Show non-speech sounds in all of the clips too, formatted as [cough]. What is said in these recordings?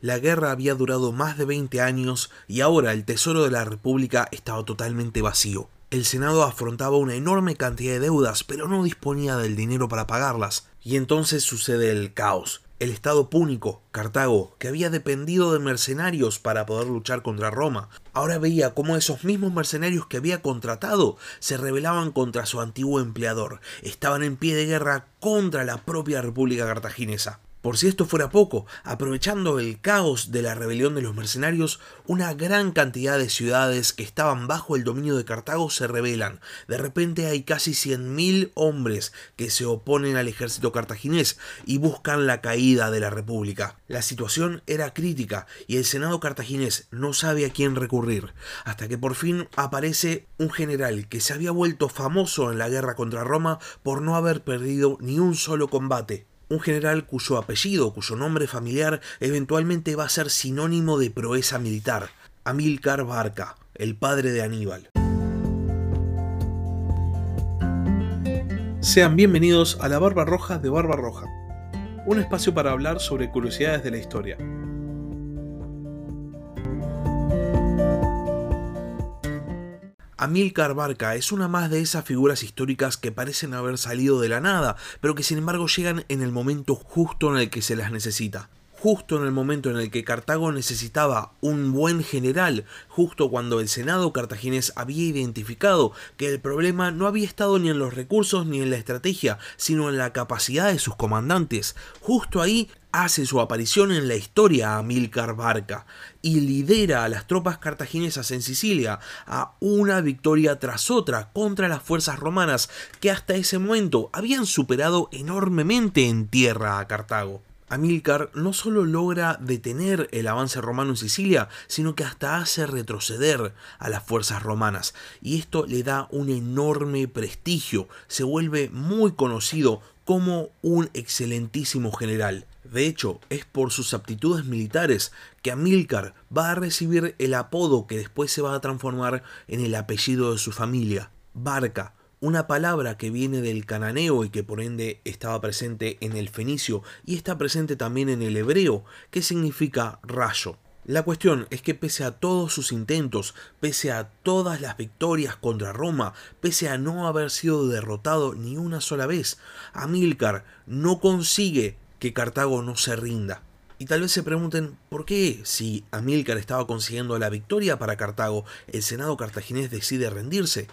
La guerra había durado más de 20 años y ahora el tesoro de la República estaba totalmente vacío. El Senado afrontaba una enorme cantidad de deudas, pero no disponía del dinero para pagarlas. Y entonces sucede el caos. El Estado púnico, Cartago, que había dependido de mercenarios para poder luchar contra Roma, ahora veía cómo esos mismos mercenarios que había contratado se rebelaban contra su antiguo empleador, estaban en pie de guerra contra la propia República Cartaginesa. Por si esto fuera poco, aprovechando el caos de la rebelión de los mercenarios, una gran cantidad de ciudades que estaban bajo el dominio de Cartago se rebelan. De repente hay casi 100.000 hombres que se oponen al ejército cartaginés y buscan la caída de la república. La situación era crítica y el Senado cartaginés no sabe a quién recurrir, hasta que por fin aparece un general que se había vuelto famoso en la guerra contra Roma por no haber perdido ni un solo combate un general cuyo apellido, cuyo nombre familiar eventualmente va a ser sinónimo de proeza militar, Amílcar Barca, el padre de Aníbal. Sean bienvenidos a la Barba Roja de Barba Roja, un espacio para hablar sobre curiosidades de la historia. Amílcar Barca es una más de esas figuras históricas que parecen haber salido de la nada, pero que sin embargo llegan en el momento justo en el que se las necesita justo en el momento en el que Cartago necesitaba un buen general, justo cuando el Senado cartaginés había identificado que el problema no había estado ni en los recursos ni en la estrategia, sino en la capacidad de sus comandantes. Justo ahí hace su aparición en la historia Amílcar Barca y lidera a las tropas cartaginesas en Sicilia a una victoria tras otra contra las fuerzas romanas que hasta ese momento habían superado enormemente en tierra a Cartago. Amílcar no solo logra detener el avance romano en Sicilia, sino que hasta hace retroceder a las fuerzas romanas, y esto le da un enorme prestigio, se vuelve muy conocido como un excelentísimo general. De hecho, es por sus aptitudes militares que Amílcar va a recibir el apodo que después se va a transformar en el apellido de su familia, Barca, una palabra que viene del cananeo y que por ende estaba presente en el fenicio y está presente también en el hebreo, que significa rayo. La cuestión es que pese a todos sus intentos, pese a todas las victorias contra Roma, pese a no haber sido derrotado ni una sola vez, Amílcar no consigue que Cartago no se rinda. Y tal vez se pregunten por qué, si Amílcar estaba consiguiendo la victoria para Cartago, el Senado cartaginés decide rendirse.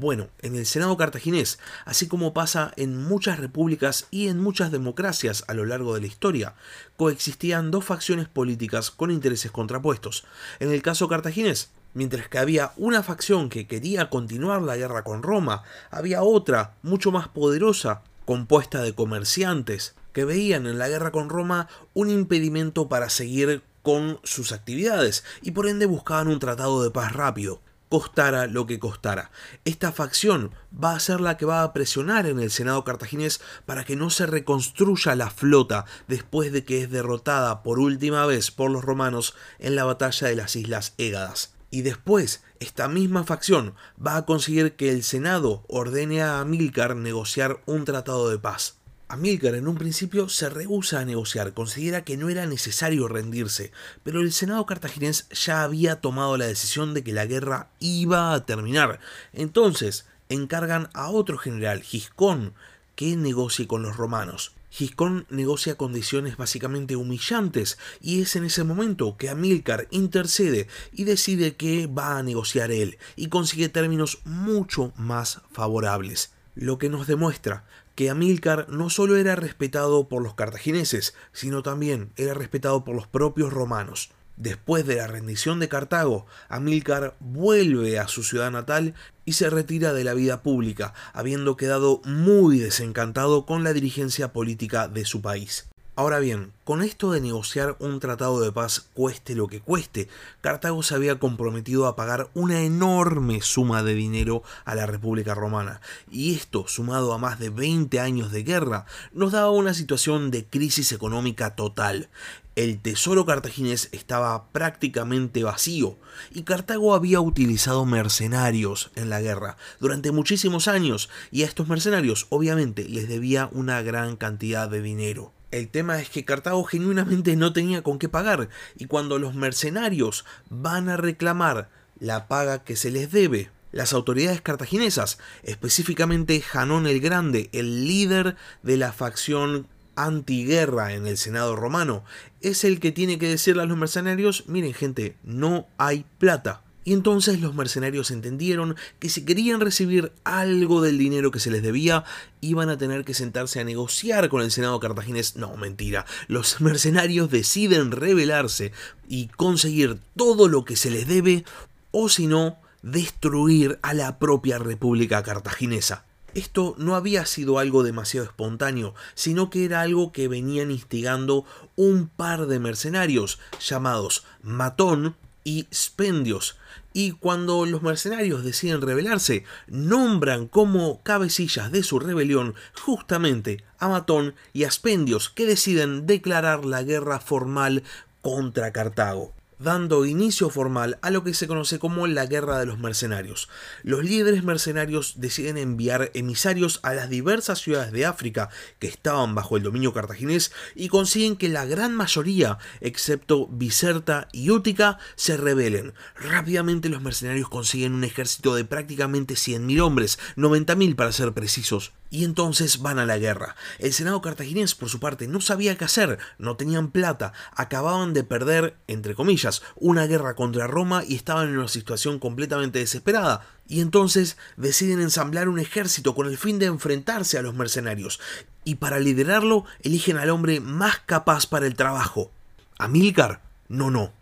Bueno, en el Senado cartaginés, así como pasa en muchas repúblicas y en muchas democracias a lo largo de la historia, coexistían dos facciones políticas con intereses contrapuestos. En el caso cartaginés, mientras que había una facción que quería continuar la guerra con Roma, había otra, mucho más poderosa, compuesta de comerciantes, que veían en la guerra con Roma un impedimento para seguir con sus actividades y por ende buscaban un tratado de paz rápido costara lo que costara. Esta facción va a ser la que va a presionar en el Senado cartaginés para que no se reconstruya la flota después de que es derrotada por última vez por los romanos en la batalla de las Islas Égadas. Y después, esta misma facción va a conseguir que el Senado ordene a Amílcar negociar un tratado de paz. Amílcar en un principio se rehúsa a negociar, considera que no era necesario rendirse, pero el Senado cartaginés ya había tomado la decisión de que la guerra iba a terminar. Entonces encargan a otro general, Giscón, que negocie con los romanos. Giscón negocia condiciones básicamente humillantes y es en ese momento que Amílcar intercede y decide que va a negociar él y consigue términos mucho más favorables lo que nos demuestra que Amílcar no solo era respetado por los cartagineses, sino también era respetado por los propios romanos. Después de la rendición de Cartago, Amílcar vuelve a su ciudad natal y se retira de la vida pública, habiendo quedado muy desencantado con la dirigencia política de su país. Ahora bien, con esto de negociar un tratado de paz cueste lo que cueste, Cartago se había comprometido a pagar una enorme suma de dinero a la República Romana, y esto, sumado a más de 20 años de guerra, nos daba una situación de crisis económica total. El tesoro cartaginés estaba prácticamente vacío y Cartago había utilizado mercenarios en la guerra durante muchísimos años y a estos mercenarios obviamente les debía una gran cantidad de dinero. El tema es que Cartago genuinamente no tenía con qué pagar, y cuando los mercenarios van a reclamar la paga que se les debe, las autoridades cartaginesas, específicamente Janón el Grande, el líder de la facción antiguerra en el Senado romano, es el que tiene que decirle a los mercenarios, miren gente, no hay plata. Y entonces los mercenarios entendieron que si querían recibir algo del dinero que se les debía, iban a tener que sentarse a negociar con el Senado cartaginés. No, mentira. Los [laughs] mercenarios deciden rebelarse y conseguir todo lo que se les debe, o si no, destruir a la propia República Cartaginesa. Esto no había sido algo demasiado espontáneo, sino que era algo que venían instigando un par de mercenarios llamados Matón y Spendios. Y cuando los mercenarios deciden rebelarse, nombran como cabecillas de su rebelión justamente a Matón y a Spendios, que deciden declarar la guerra formal contra Cartago dando inicio formal a lo que se conoce como la Guerra de los Mercenarios. Los líderes mercenarios deciden enviar emisarios a las diversas ciudades de África que estaban bajo el dominio cartaginés y consiguen que la gran mayoría, excepto Biserta y Útica, se rebelen. Rápidamente los mercenarios consiguen un ejército de prácticamente 100.000 hombres, 90.000 para ser precisos, y entonces van a la guerra. El Senado cartaginés, por su parte, no sabía qué hacer, no tenían plata, acababan de perder, entre comillas, una guerra contra Roma y estaban en una situación completamente desesperada. Y entonces deciden ensamblar un ejército con el fin de enfrentarse a los mercenarios. Y para liderarlo eligen al hombre más capaz para el trabajo. ¿Amílcar? No, no.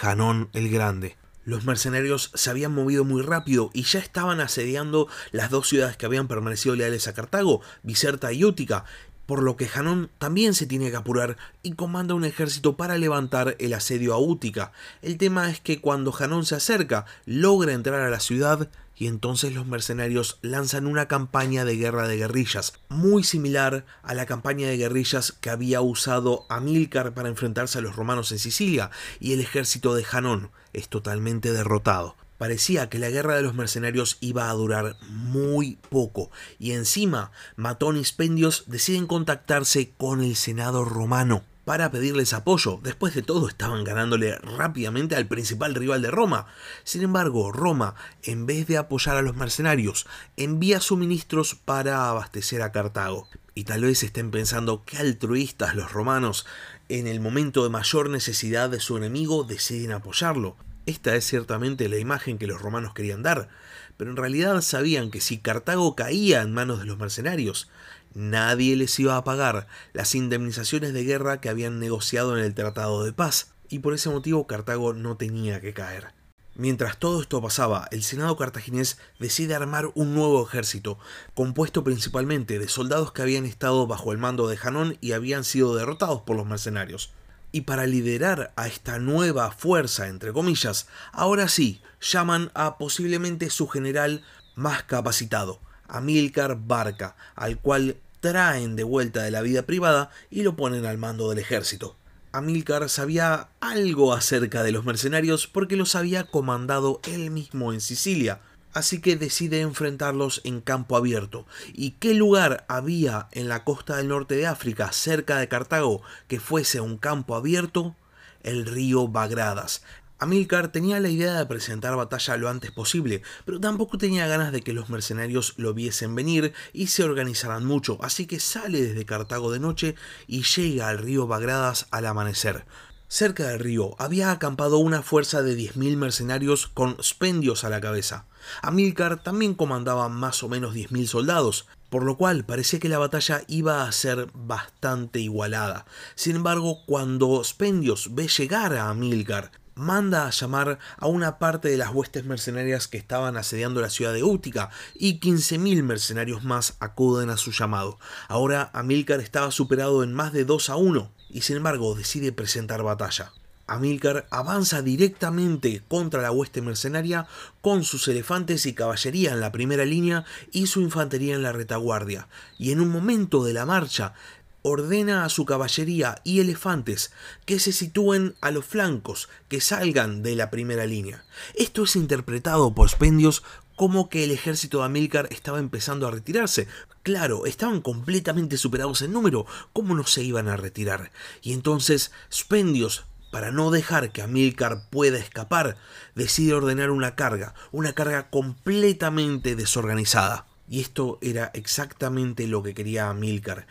Janón el Grande. Los mercenarios se habían movido muy rápido y ya estaban asediando las dos ciudades que habían permanecido leales a Cartago, Biserta y Útica, por lo que Janón también se tiene que apurar y comanda un ejército para levantar el asedio a Útica. El tema es que cuando Janón se acerca, logra entrar a la ciudad y entonces los mercenarios lanzan una campaña de guerra de guerrillas, muy similar a la campaña de guerrillas que había usado Amílcar para enfrentarse a los romanos en Sicilia, y el ejército de Janón es totalmente derrotado. Parecía que la guerra de los mercenarios iba a durar muy poco, y encima Matón y Spendios deciden contactarse con el Senado romano para pedirles apoyo. Después de todo estaban ganándole rápidamente al principal rival de Roma. Sin embargo, Roma, en vez de apoyar a los mercenarios, envía suministros para abastecer a Cartago. Y tal vez estén pensando qué altruistas los romanos, en el momento de mayor necesidad de su enemigo, deciden apoyarlo. Esta es ciertamente la imagen que los romanos querían dar, pero en realidad sabían que si Cartago caía en manos de los mercenarios, nadie les iba a pagar las indemnizaciones de guerra que habían negociado en el Tratado de Paz, y por ese motivo Cartago no tenía que caer. Mientras todo esto pasaba, el Senado cartaginés decide armar un nuevo ejército, compuesto principalmente de soldados que habían estado bajo el mando de Janón y habían sido derrotados por los mercenarios. Y para liderar a esta nueva fuerza, entre comillas, ahora sí, llaman a posiblemente su general más capacitado, Amílcar Barca, al cual traen de vuelta de la vida privada y lo ponen al mando del ejército. Amílcar sabía algo acerca de los mercenarios porque los había comandado él mismo en Sicilia, así que decide enfrentarlos en campo abierto. ¿Y qué lugar había en la costa del norte de África, cerca de Cartago, que fuese un campo abierto? El río Bagradas, Amílcar tenía la idea de presentar batalla lo antes posible, pero tampoco tenía ganas de que los mercenarios lo viesen venir y se organizaran mucho, así que sale desde Cartago de noche y llega al río Bagradas al amanecer. Cerca del río había acampado una fuerza de 10.000 mercenarios con spendios a la cabeza. Amílcar también comandaba más o menos 10.000 soldados, por lo cual parecía que la batalla iba a ser bastante igualada. Sin embargo, cuando Spendios ve llegar a Amílcar manda a llamar a una parte de las huestes mercenarias que estaban asediando la ciudad de Útica y 15.000 mercenarios más acuden a su llamado. Ahora Amílcar estaba superado en más de 2 a 1 y sin embargo decide presentar batalla. Amílcar avanza directamente contra la hueste mercenaria con sus elefantes y caballería en la primera línea y su infantería en la retaguardia, y en un momento de la marcha ordena a su caballería y elefantes que se sitúen a los flancos, que salgan de la primera línea. Esto es interpretado por Spendios como que el ejército de Amílcar estaba empezando a retirarse. Claro, estaban completamente superados en número, ¿cómo no se iban a retirar? Y entonces Spendios, para no dejar que Amílcar pueda escapar, decide ordenar una carga, una carga completamente desorganizada. Y esto era exactamente lo que quería Amílcar,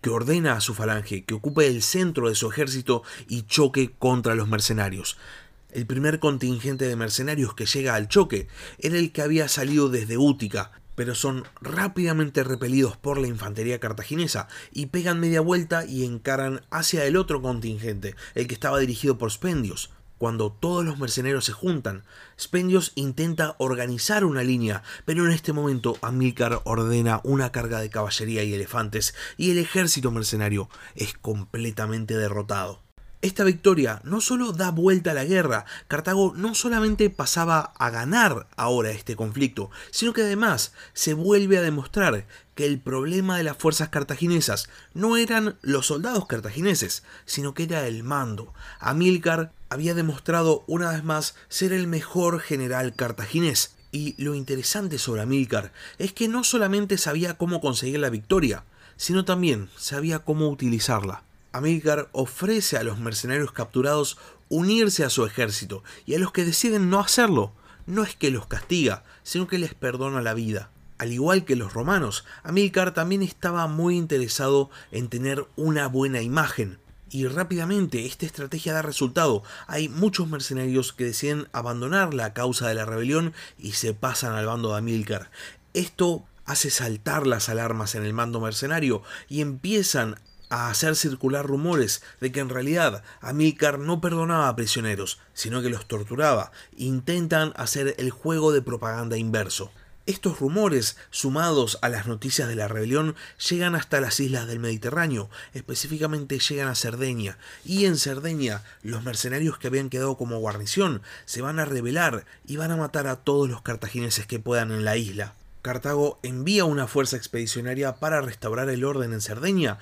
que ordena a su falange que ocupe el centro de su ejército y choque contra los mercenarios. El primer contingente de mercenarios que llega al choque era el que había salido desde Útica, pero son rápidamente repelidos por la infantería cartaginesa y pegan media vuelta y encaran hacia el otro contingente, el que estaba dirigido por Spendios. Cuando todos los mercenarios se juntan, Spendios intenta organizar una línea, pero en este momento Amílcar ordena una carga de caballería y elefantes y el ejército mercenario es completamente derrotado. Esta victoria no solo da vuelta a la guerra, Cartago no solamente pasaba a ganar ahora este conflicto, sino que además se vuelve a demostrar que el problema de las fuerzas cartaginesas no eran los soldados cartagineses, sino que era el mando. Amílcar había demostrado una vez más ser el mejor general cartaginés. Y lo interesante sobre Amílcar es que no solamente sabía cómo conseguir la victoria, sino también sabía cómo utilizarla. Amílcar ofrece a los mercenarios capturados unirse a su ejército y a los que deciden no hacerlo, no es que los castiga, sino que les perdona la vida. Al igual que los romanos, Amílcar también estaba muy interesado en tener una buena imagen. Y rápidamente esta estrategia da resultado. Hay muchos mercenarios que deciden abandonar la causa de la rebelión y se pasan al bando de Amílcar. Esto hace saltar las alarmas en el mando mercenario y empiezan a hacer circular rumores de que en realidad Amílcar no perdonaba a prisioneros, sino que los torturaba. Intentan hacer el juego de propaganda inverso. Estos rumores, sumados a las noticias de la rebelión, llegan hasta las islas del Mediterráneo, específicamente llegan a Cerdeña, y en Cerdeña los mercenarios que habían quedado como guarnición se van a rebelar y van a matar a todos los cartagineses que puedan en la isla. Cartago envía una fuerza expedicionaria para restaurar el orden en Cerdeña,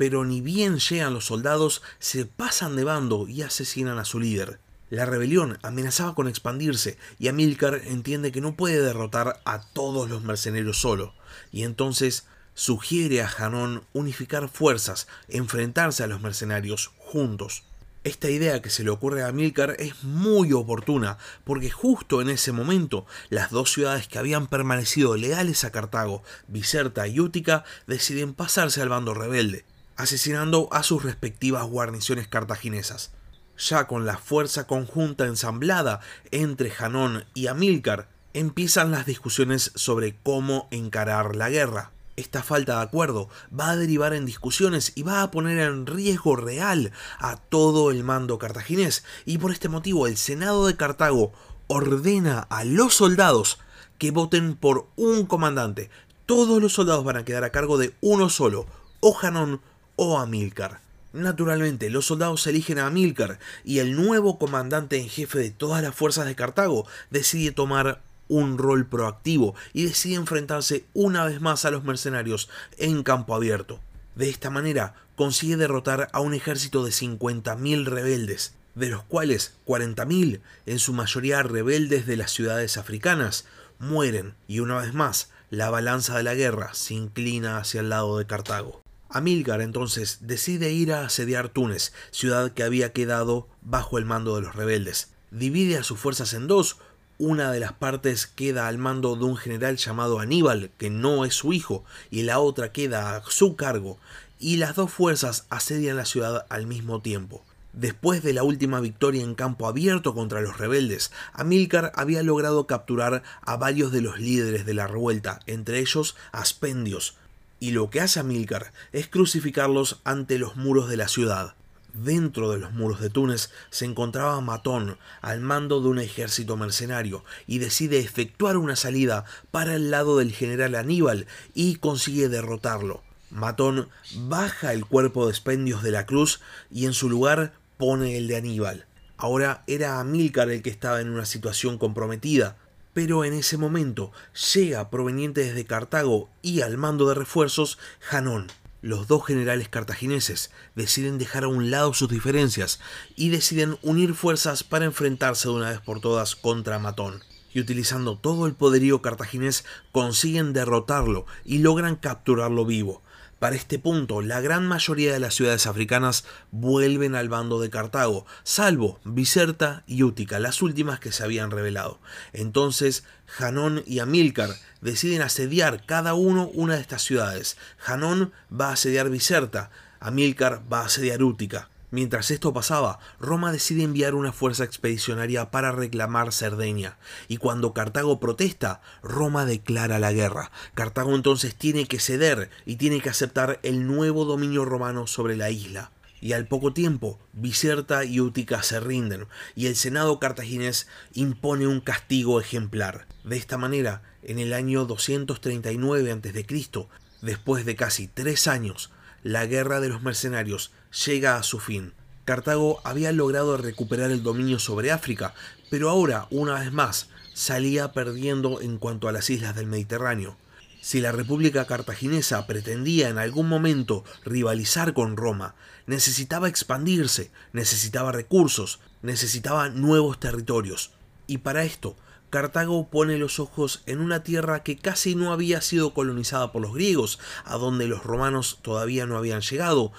pero ni bien llegan los soldados, se pasan de bando y asesinan a su líder. La rebelión amenazaba con expandirse y Amílcar entiende que no puede derrotar a todos los mercenarios solo, y entonces sugiere a Janón unificar fuerzas, enfrentarse a los mercenarios juntos. Esta idea que se le ocurre a Amílcar es muy oportuna, porque justo en ese momento las dos ciudades que habían permanecido leales a Cartago, Biserta y Útica, deciden pasarse al bando rebelde asesinando a sus respectivas guarniciones cartaginesas. Ya con la fuerza conjunta ensamblada entre Janón y Amílcar, empiezan las discusiones sobre cómo encarar la guerra. Esta falta de acuerdo va a derivar en discusiones y va a poner en riesgo real a todo el mando cartaginés, y por este motivo el Senado de Cartago ordena a los soldados que voten por un comandante. Todos los soldados van a quedar a cargo de uno solo, o Janón o Amílcar. Naturalmente, los soldados eligen a Amílcar y el nuevo comandante en jefe de todas las fuerzas de Cartago decide tomar un rol proactivo y decide enfrentarse una vez más a los mercenarios en campo abierto. De esta manera consigue derrotar a un ejército de 50.000 rebeldes, de los cuales 40.000, en su mayoría rebeldes de las ciudades africanas, mueren y una vez más la balanza de la guerra se inclina hacia el lado de Cartago. Amílcar entonces decide ir a asediar Túnez, ciudad que había quedado bajo el mando de los rebeldes. Divide a sus fuerzas en dos, una de las partes queda al mando de un general llamado Aníbal, que no es su hijo, y la otra queda a su cargo, y las dos fuerzas asedian la ciudad al mismo tiempo. Después de la última victoria en campo abierto contra los rebeldes, Amílcar había logrado capturar a varios de los líderes de la revuelta, entre ellos Aspendios, y lo que hace Amílcar es crucificarlos ante los muros de la ciudad. Dentro de los muros de Túnez se encontraba Matón al mando de un ejército mercenario y decide efectuar una salida para el lado del general Aníbal y consigue derrotarlo. Matón baja el cuerpo de Spendios de la cruz y en su lugar pone el de Aníbal. Ahora era Amílcar el que estaba en una situación comprometida, pero en ese momento llega proveniente desde Cartago y al mando de refuerzos Janón. Los dos generales cartagineses deciden dejar a un lado sus diferencias y deciden unir fuerzas para enfrentarse de una vez por todas contra Matón. y utilizando todo el poderío cartaginés consiguen derrotarlo y logran capturarlo vivo. Para este punto, la gran mayoría de las ciudades africanas vuelven al bando de Cartago, salvo Biserta y Útica, las últimas que se habían revelado. Entonces, Janón y Amílcar deciden asediar cada uno una de estas ciudades. Janón va a asediar Biserta, Amílcar va a asediar Útica. Mientras esto pasaba, Roma decide enviar una fuerza expedicionaria para reclamar Cerdeña, y cuando Cartago protesta, Roma declara la guerra. Cartago entonces tiene que ceder y tiene que aceptar el nuevo dominio romano sobre la isla. Y al poco tiempo, Biserta y Útica se rinden, y el Senado cartaginés impone un castigo ejemplar. De esta manera, en el año 239 a.C., después de casi tres años, la guerra de los mercenarios llega a su fin. Cartago había logrado recuperar el dominio sobre África, pero ahora, una vez más, salía perdiendo en cuanto a las islas del Mediterráneo. Si la República Cartaginesa pretendía en algún momento rivalizar con Roma, necesitaba expandirse, necesitaba recursos, necesitaba nuevos territorios. Y para esto, Cartago pone los ojos en una tierra que casi no había sido colonizada por los griegos, a donde los romanos todavía no habían llegado,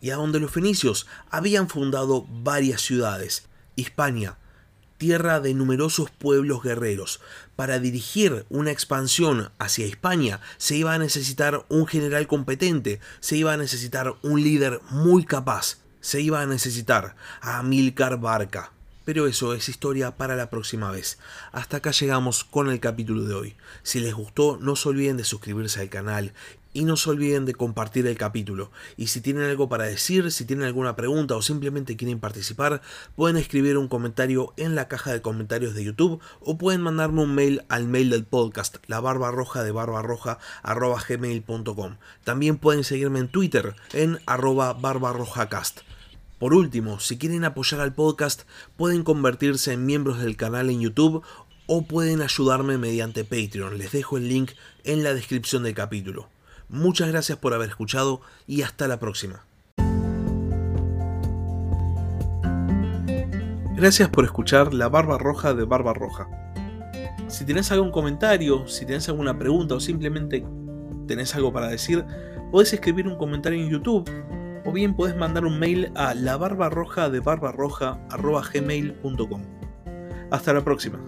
y a donde los fenicios habían fundado varias ciudades. Hispania, tierra de numerosos pueblos guerreros. Para dirigir una expansión hacia Hispania se iba a necesitar un general competente, se iba a necesitar un líder muy capaz, se iba a necesitar a Amílcar Barca. Pero eso es historia para la próxima vez. Hasta acá llegamos con el capítulo de hoy. Si les gustó, no se olviden de suscribirse al canal y no se olviden de compartir el capítulo. Y si tienen algo para decir, si tienen alguna pregunta o simplemente quieren participar, pueden escribir un comentario en la caja de comentarios de YouTube o pueden mandarme un mail al mail del podcast, la barba roja de barbarroja gmail.com. También pueden seguirme en Twitter en arroba barbarrojacast. Por último, si quieren apoyar al podcast, pueden convertirse en miembros del canal en YouTube o pueden ayudarme mediante Patreon. Les dejo el link en la descripción del capítulo. Muchas gracias por haber escuchado y hasta la próxima. Gracias por escuchar La Barba Roja de Barba Roja. Si tenés algún comentario, si tenés alguna pregunta o simplemente tenés algo para decir, podés escribir un comentario en YouTube bien puedes mandar un mail a la de gmail.com Hasta la próxima.